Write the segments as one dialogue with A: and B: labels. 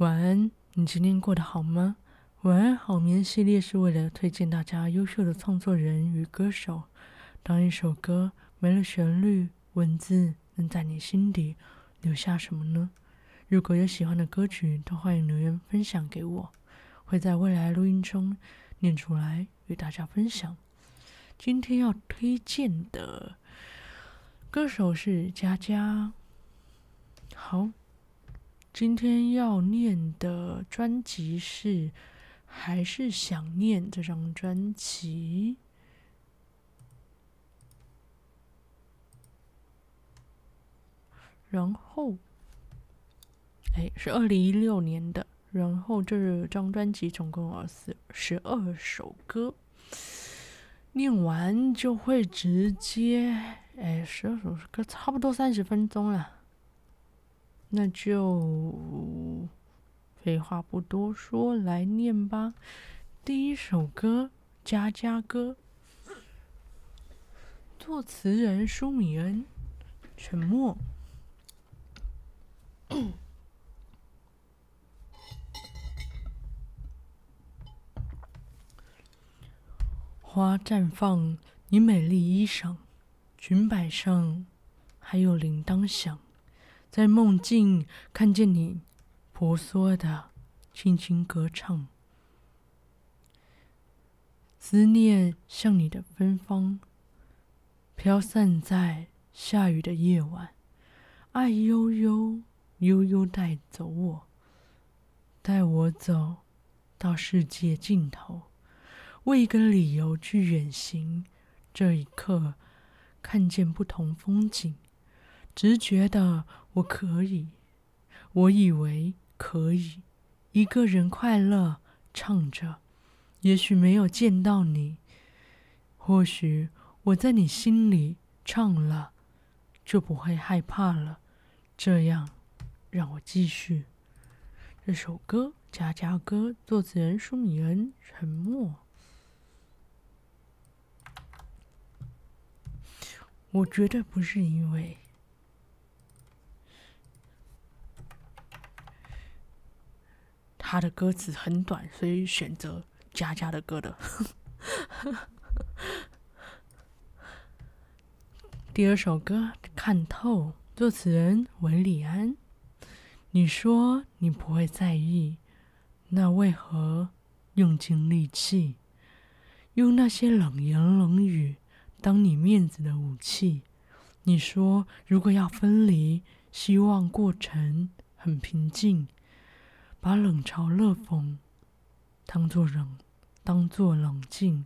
A: 晚安，你今天过得好吗？晚安好眠系列是为了推荐大家优秀的创作人与歌手。当一首歌没了旋律，文字能在你心底留下什么呢？如果有喜欢的歌曲，都欢迎留言分享给我，会在未来录音中念出来与大家分享。今天要推荐的歌手是佳佳。好。今天要念的专辑是《还是想念》这张专辑，然后，哎，是二零一六年的。然后这张专辑总共有十十二首歌，念完就会直接，哎，十二首歌差不多三十分钟了。那就废话不多说，来念吧。第一首歌《家家歌》，作词人舒米恩。沉默。花绽放，你美丽衣裳，裙摆上还有铃铛响。在梦境看见你婆娑的轻轻歌唱，思念像你的芬芳，飘散在下雨的夜晚，爱悠悠悠悠带走我，带我走到世界尽头，为一个理由去远行。这一刻，看见不同风景。直觉的我可以，我以为可以一个人快乐唱着。也许没有见到你，或许我在你心里唱了，就不会害怕了。这样，让我继续这首歌《佳佳歌》，作词人舒米恩。沉默。我绝对不是因为。他的歌词很短，所以选择佳佳的歌的。第二首歌《看透》，作词人韦礼安。你说你不会在意，那为何用尽力气，用那些冷言冷语当你面子的武器？你说如果要分离，希望过程很平静。把冷嘲热讽当作冷，当作冷静，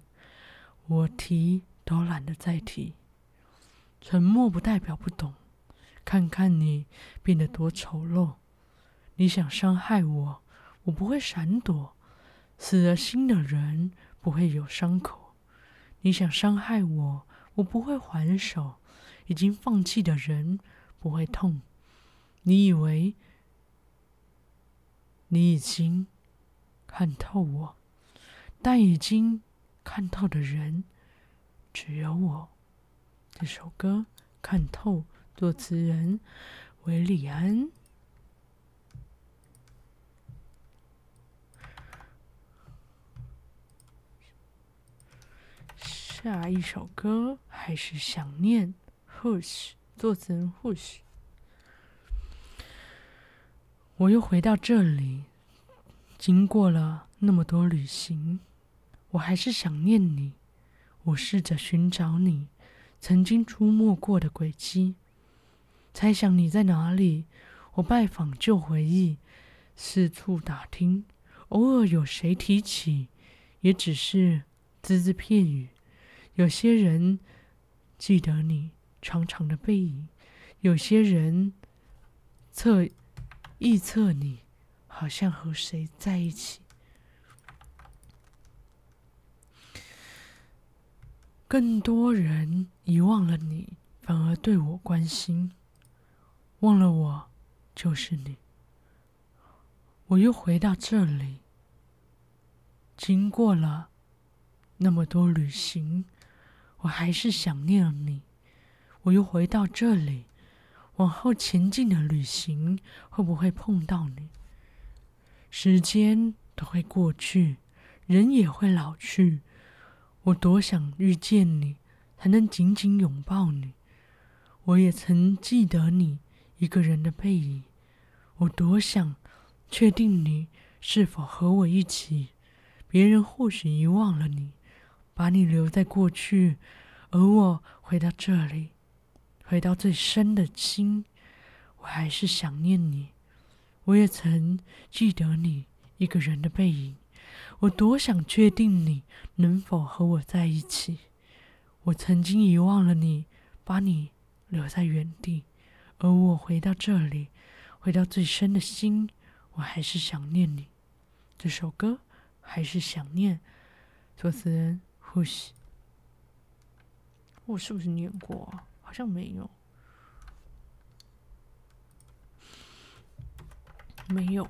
A: 我提都懒得再提。沉默不代表不懂，看看你变得多丑陋。你想伤害我，我不会闪躲。死了心的人不会有伤口。你想伤害我，我不会还手。已经放弃的人不会痛。你以为？你已经看透我，但已经看透的人只有我。这首歌《看透》，作词人韦礼安。下一首歌还是想念，Hush，作词人 Hush。我又回到这里，经过了那么多旅行，我还是想念你。我试着寻找你曾经出没过的轨迹，猜想你在哪里。我拜访旧回忆，四处打听，偶尔有谁提起，也只是只字片语。有些人记得你长长的背影，有些人侧。臆测你好像和谁在一起，更多人遗忘了你，反而对我关心，忘了我就是你。我又回到这里，经过了那么多旅行，我还是想念你。我又回到这里。往后前进的旅行会不会碰到你？时间都会过去，人也会老去。我多想遇见你，才能紧紧拥抱你。我也曾记得你一个人的背影。我多想确定你是否和我一起。别人或许遗忘了你，把你留在过去，而我回到这里，回到最深的心，我还是想念你。我也曾记得你一个人的背影，我多想确定你能否和我在一起。我曾经遗忘了你，把你留在原地，而我回到这里，回到最深的心，我还是想念你。这首歌还是想念，作词人呼吸。我是不是念过？像没有。没有。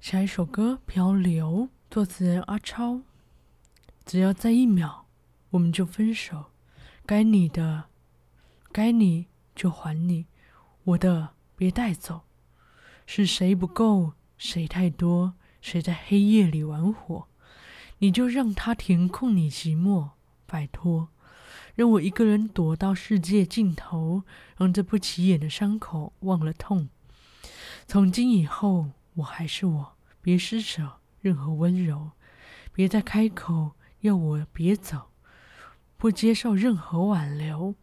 A: 下一首歌《漂流》，作词人阿超。只要再一秒，我们就分手。该你的，该你就还你，我的别带走。是谁不够？谁太多？谁在黑夜里玩火？你就让他填空你寂寞，拜托，让我一个人躲到世界尽头，让这不起眼的伤口忘了痛。从今以后，我还是我，别施舍任何温柔，别再开口要我别走，不接受任何挽留。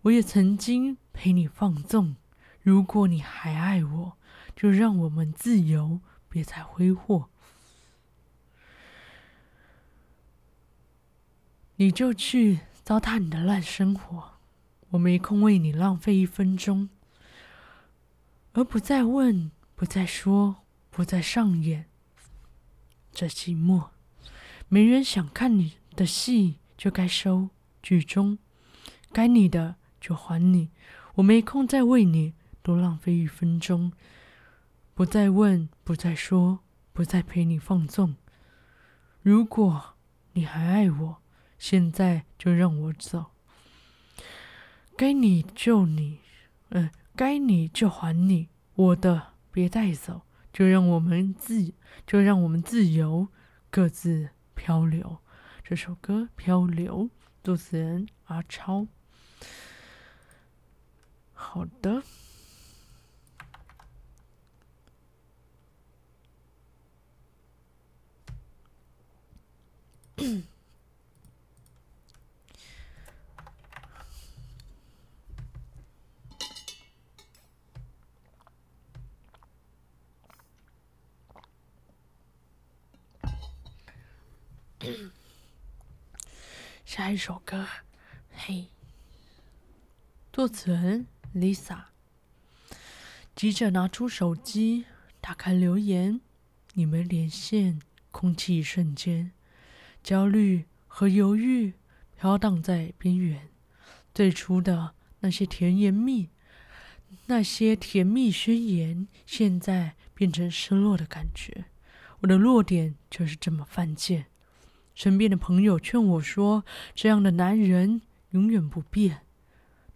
A: 我也曾经陪你放纵，如果你还爱我，就让我们自由，别再挥霍。你就去糟蹋你的烂生活，我没空为你浪费一分钟。而不再问，不再说，不再上演这寂寞。没人想看你的戏，就该收剧终。该你的就还你，我没空再为你多浪费一分钟。不再问，不再说，不再陪你放纵。如果你还爱我，现在就让我走。该你就你，嗯。该你就还你，我的别带走，就让我们自就让我们自由，各自漂流。这首歌《漂流》，作词人阿超。好的。下一首歌，嘿，作词人 Lisa。急着拿出手机，打开留言，你们连线，空气一瞬间，焦虑和犹豫飘荡在边缘。最初的那些甜言蜜，那些甜蜜宣言，现在变成失落的感觉。我的弱点就是这么犯贱。身边的朋友劝我说：“这样的男人永远不变。”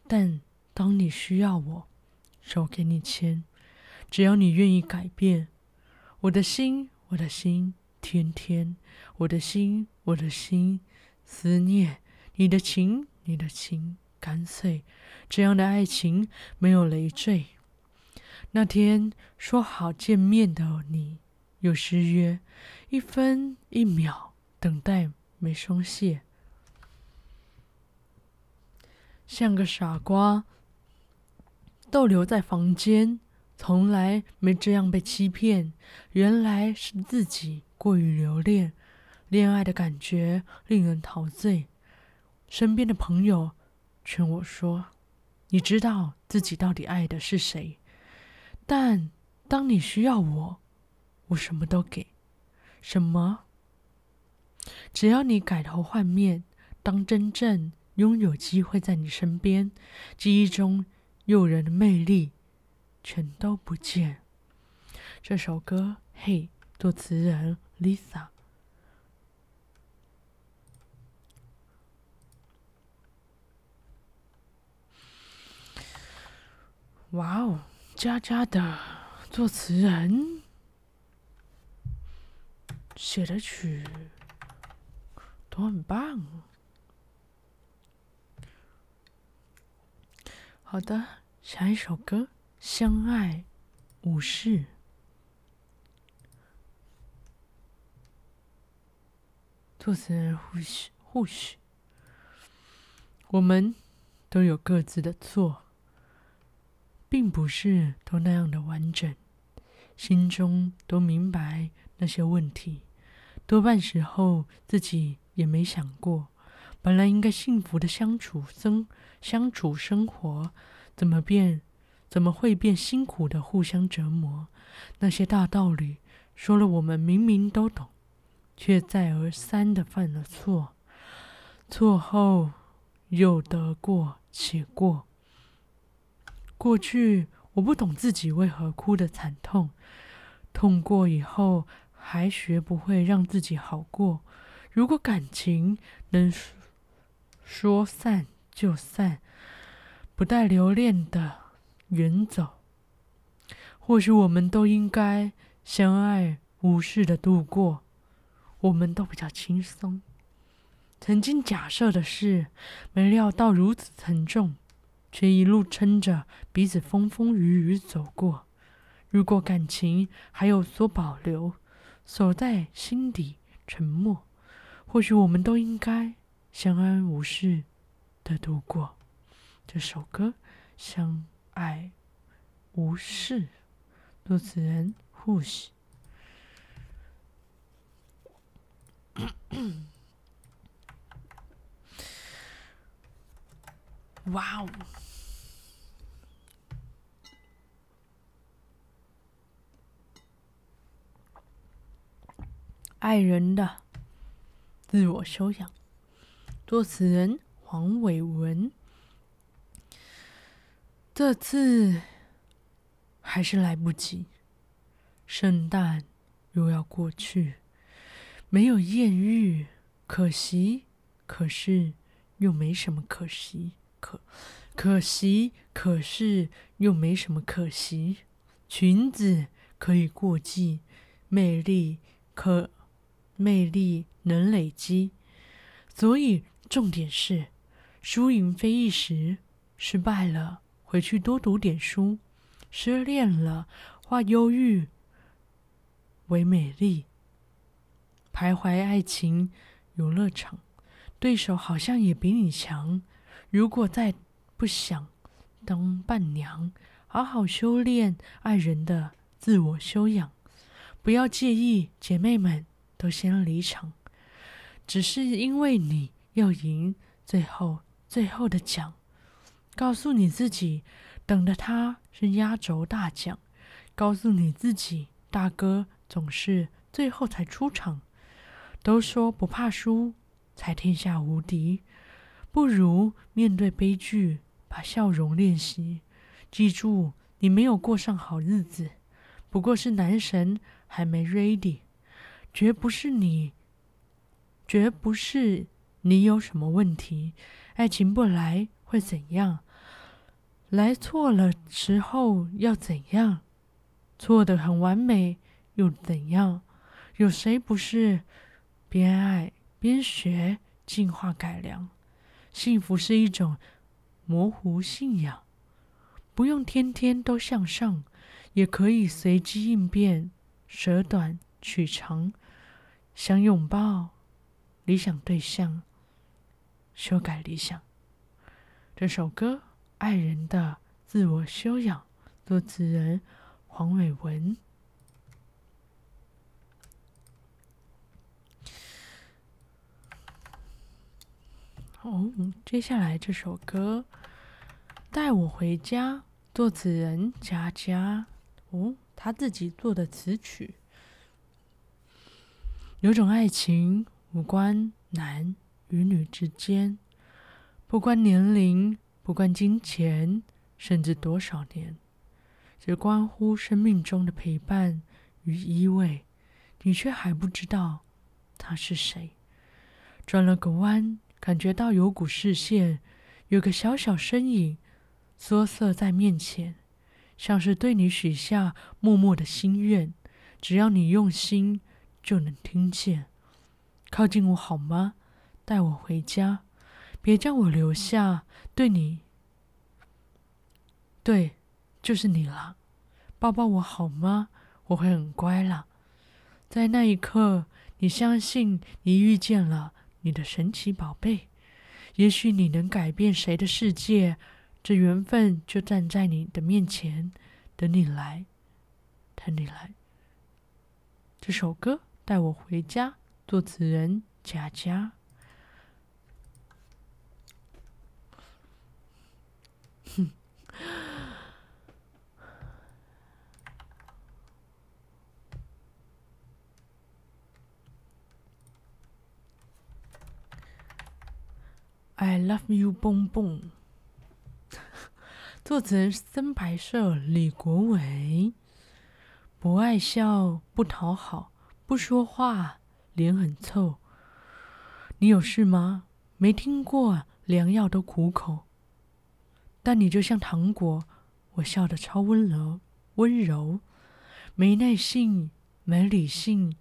A: 但当你需要我，手给你牵，只要你愿意改变，我的心，我的心，天天，我的心，我的心，思念你的情，你的情，干脆，这样的爱情没有累赘。那天说好见面的你，又失约，一分一秒。等待没松懈，像个傻瓜，逗留在房间，从来没这样被欺骗。原来是自己过于留恋，恋爱的感觉令人陶醉。身边的朋友劝我说：“你知道自己到底爱的是谁？但当你需要我，我什么都给，什么？”只要你改头换面，当真正拥有机会在你身边，记忆中诱人的魅力全都不见。这首歌，嘿，作词人 Lisa。哇哦，佳佳的作词人写的曲都很棒。好的，下一首歌《相爱无事》。作词人或许或许，我们都有各自的错，并不是都那样的完整，心中都明白那些问题，多半时候自己也没想过，本来应该幸福的相处生相处生活，怎么变，怎么会变辛苦的互相折磨？那些大道理说了，我们明明都懂。却再而三的犯了错，错后又得过且过。过去我不懂自己为何哭得惨痛，痛过以后还学不会让自己好过。如果感情能说散就散，不带留恋的远走，或许我们都应该相爱无事的度过。我们都比较轻松。曾经假设的事，没料到如此沉重，却一路撑着彼此风风雨雨走过。如果感情还有所保留，锁在心底沉默，或许我们都应该相安无事的度过。这首歌《相爱无事》，作词人护士。哇哦！爱人的自我修养，作词人黄伟文。这次还是来不及，圣诞又要过去。没有艳遇，可惜；可是又没什么可惜，可可惜；可是又没什么可惜。裙子可以过季，魅力可魅力能累积，所以重点是输赢非一时。失败了，回去多读点书；失恋了，化忧郁为美丽。徘徊爱情游乐场，对手好像也比你强。如果再不想当伴娘，好好修炼爱人的自我修养。不要介意姐妹们都先离场，只是因为你要赢最后最后的奖。告诉你自己，等的他是压轴大奖。告诉你自己，大哥总是最后才出场。都说不怕输才天下无敌，不如面对悲剧，把笑容练习。记住，你没有过上好日子，不过是男神还没 ready，绝不是你，绝不是你有什么问题。爱情不来会怎样？来错了时候要怎样？错得很完美又怎样？有谁不是？边爱边学，进化改良。幸福是一种模糊信仰，不用天天都向上，也可以随机应变，舍短取长。想拥抱理想对象，修改理想。这首歌《爱人的自我修养》，作词人黄伟文。哦，接下来这首歌《带我回家》，作词人佳佳。哦，他自己做的词曲。有种爱情无关男与女之间，不关年龄，不关金钱，甚至多少年，只关乎生命中的陪伴与依偎。你却还不知道他是谁。转了个弯。感觉到有股视线，有个小小身影缩色在面前，像是对你许下默默的心愿。只要你用心，就能听见。靠近我好吗？带我回家，别将我留下。对你，对，就是你了。抱抱我好吗？我会很乖了。在那一刻，你相信你遇见了你的神奇宝贝。也许你能改变谁的世界，这缘分就站在你的面前，等你来，等你来。这首歌带我回家，作词人佳佳。哼。I love you，蹦蹦。作词人深白色，李国伟。不爱笑，不讨好，不说话，脸很臭。你有事吗？没听过良药都苦口，但你就像糖果，我笑得超温柔，温柔。没耐性，没理性，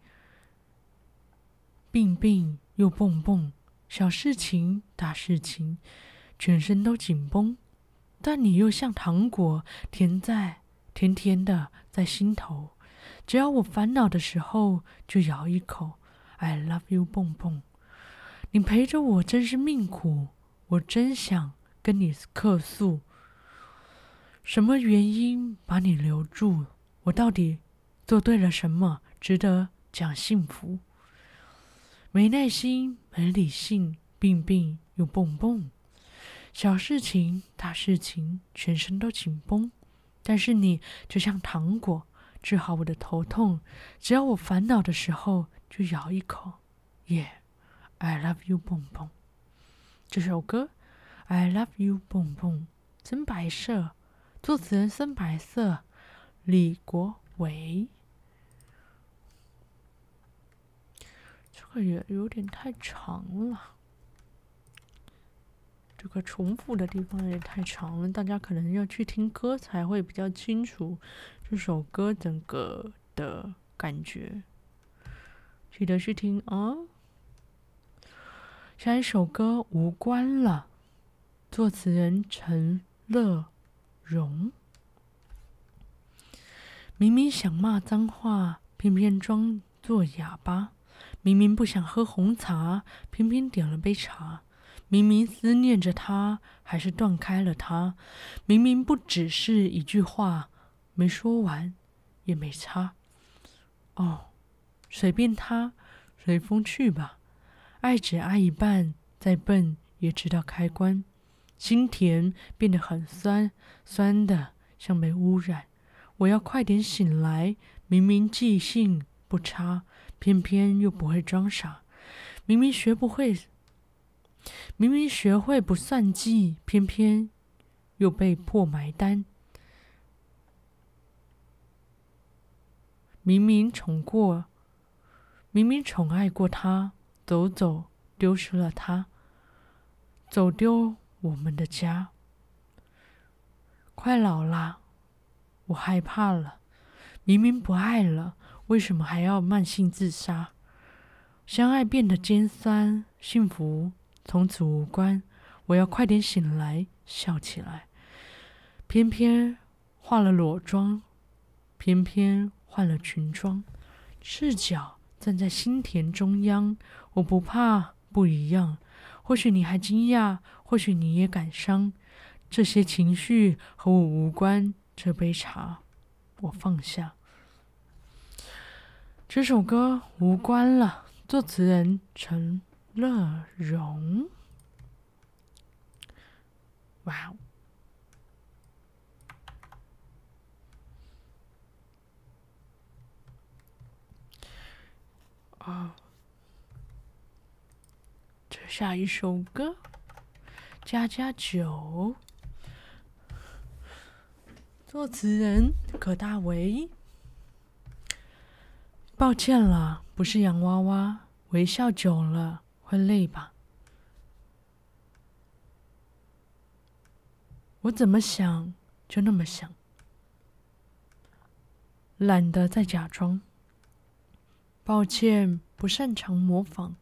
A: 病病又蹦蹦。小事情、大事情，全身都紧绷，但你又像糖果，甜在甜甜的在心头。只要我烦恼的时候，就咬一口。I love you，蹦蹦。你陪着我真是命苦，我真想跟你客诉。什么原因把你留住？我到底做对了什么，值得讲幸福？没耐心，没理性，病病又蹦蹦，小事情、大事情，全身都紧绷。但是你就像糖果，治好我的头痛。只要我烦恼的时候，就咬一口。Yeah，I love you，蹦蹦。这首歌，I love you，蹦蹦，真白色，作词人深白色，李国伟。这个也有点太长了，这个重复的地方也太长了，大家可能要去听歌才会比较清楚这首歌整个的感觉。记得去听啊！下一首歌无关了，作词人陈乐融。明明想骂脏话，偏偏装作哑巴。明明不想喝红茶，偏偏点了杯茶；明明思念着他，还是断开了他；明明不只是一句话，没说完也没差。哦，随便他，随风去吧。爱只爱一半，再笨也知道开关。心甜变得很酸，酸的像被污染。我要快点醒来，明明记性不差。偏偏又不会装傻，明明学不会，明明学会不算计，偏偏又被迫埋单。明明宠过，明明宠爱过他，走走丢失了他，走丢我们的家。快老了，我害怕了，明明不爱了。为什么还要慢性自杀？相爱变得尖酸，幸福从此无关。我要快点醒来，笑起来。偏偏化了裸妆，偏偏换了裙装，赤脚站在心田中央。我不怕不一样，或许你还惊讶，或许你也感伤。这些情绪和我无关。这杯茶，我放下。这首歌无关了，作词人陈乐融。哇哦！啊，这下一首歌，家家酒，作词人葛大为。抱歉了，不是洋娃娃。微笑久了会累吧？我怎么想就那么想，懒得再假装。抱歉，不擅长模仿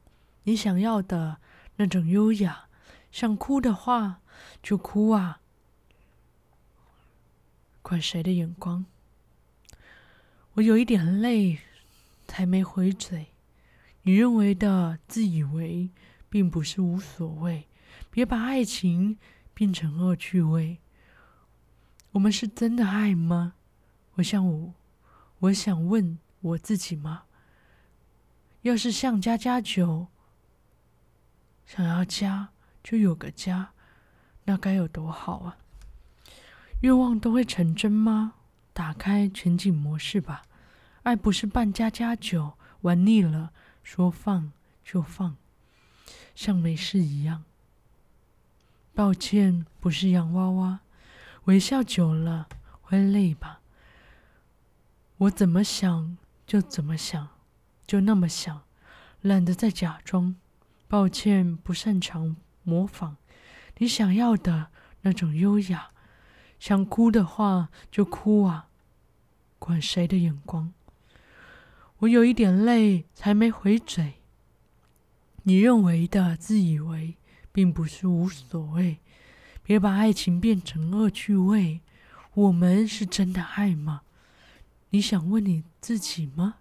A: 你想要的那种优雅。想哭的话就哭啊，管谁的眼光。我有一点累，才没回嘴。你认为的自以为，并不是无所谓。别把爱情变成恶趣味。我们是真的爱吗？我想我，我想问我自己吗？要是像家家酒，想要家就有个家，那该有多好啊！愿望都会成真吗？打开全景模式吧。爱不是扮家家酒，玩腻了说放就放，像没事一样。抱歉，不是洋娃娃，微笑久了会累吧？我怎么想就怎么想。就那么想，懒得再假装。抱歉，不擅长模仿你想要的那种优雅。想哭的话就哭啊，管谁的眼光。我有一点累，才没回嘴。你认为的自以为，并不是无所谓。别把爱情变成恶趣味。我们是真的爱吗？你想问你自己吗？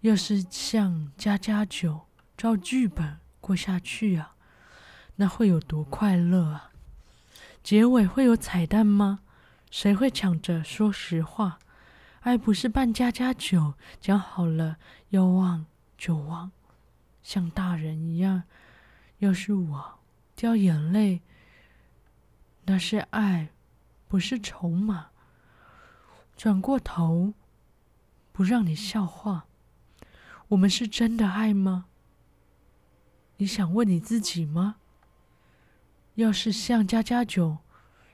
A: 要是像家家酒，照剧本过下去啊，那会有多快乐啊！结尾会有彩蛋吗？谁会抢着说实话？爱不是扮家家酒，讲好了要忘就忘，像大人一样。要是我掉眼泪，那是爱，不是筹码。转过头，不让你笑话。我们是真的爱吗？你想问你自己吗？要是像家家酒，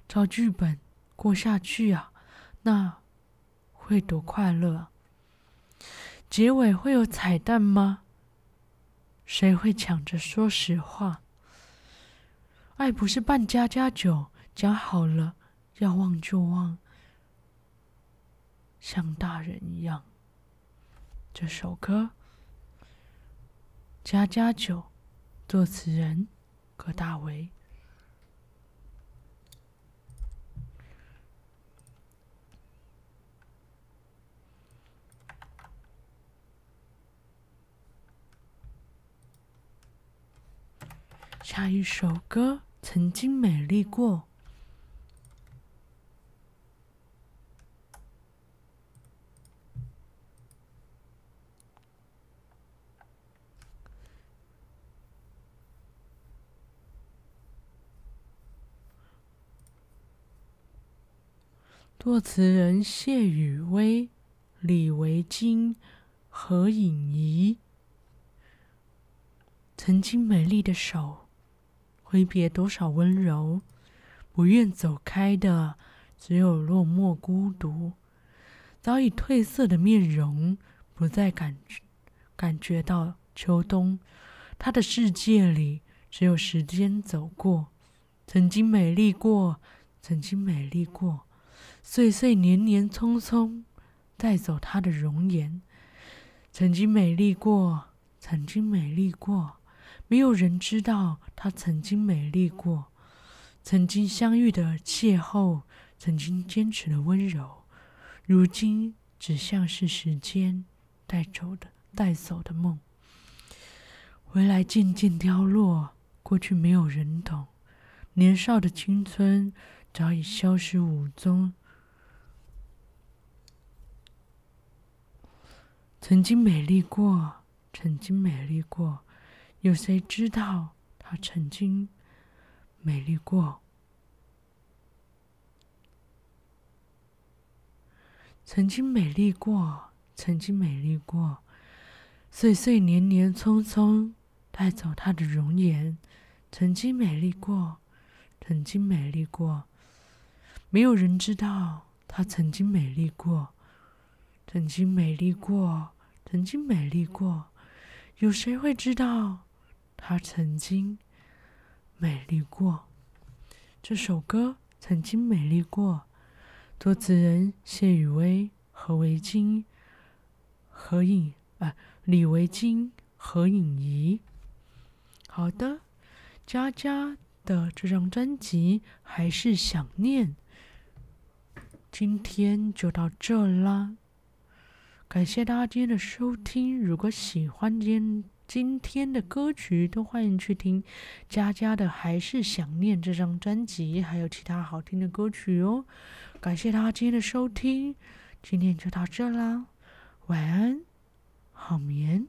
A: 照剧本过下去啊，那会多快乐啊！结尾会有彩蛋吗？谁会抢着说实话？爱不是扮家家酒，讲好了要忘就忘，像大人一样。这首歌。家家酒，作词人葛大为。下一首歌，曾经美丽过。作词人谢雨薇、李维京、何颖仪。曾经美丽的手，挥别多少温柔，不愿走开的只有落寞孤独。早已褪色的面容，不再感感觉到秋冬。他的世界里只有时间走过。曾经美丽过，曾经美丽过。岁岁年年匆匆，带走她的容颜。曾经美丽过，曾经美丽过，没有人知道她曾经美丽过。曾经相遇的邂逅，曾经坚持的温柔，如今只像是时间带走的带走的梦。未来渐渐凋落，过去没有人懂，年少的青春早已消失无踪。曾经美丽过，曾经美丽过，有谁知道她曾经美丽过？曾经美丽过，曾经美丽过，岁岁年年匆匆带走她的容颜。曾经美丽过，曾经美丽过，没有人知道她曾经美丽过，曾经美丽过。曾经美丽过，有谁会知道她曾经美丽过？这首歌《曾经美丽过》，作词人谢雨薇、何维菁、何影啊，李维菁、何影仪。好的，佳佳的这张专辑还是想念。今天就到这啦，感谢大家今天的收听。如果喜欢今今天的歌曲，都欢迎去听佳佳的《还是想念》这张专辑，还有其他好听的歌曲哦。感谢大家今天的收听，今天就到这啦，晚安，好眠。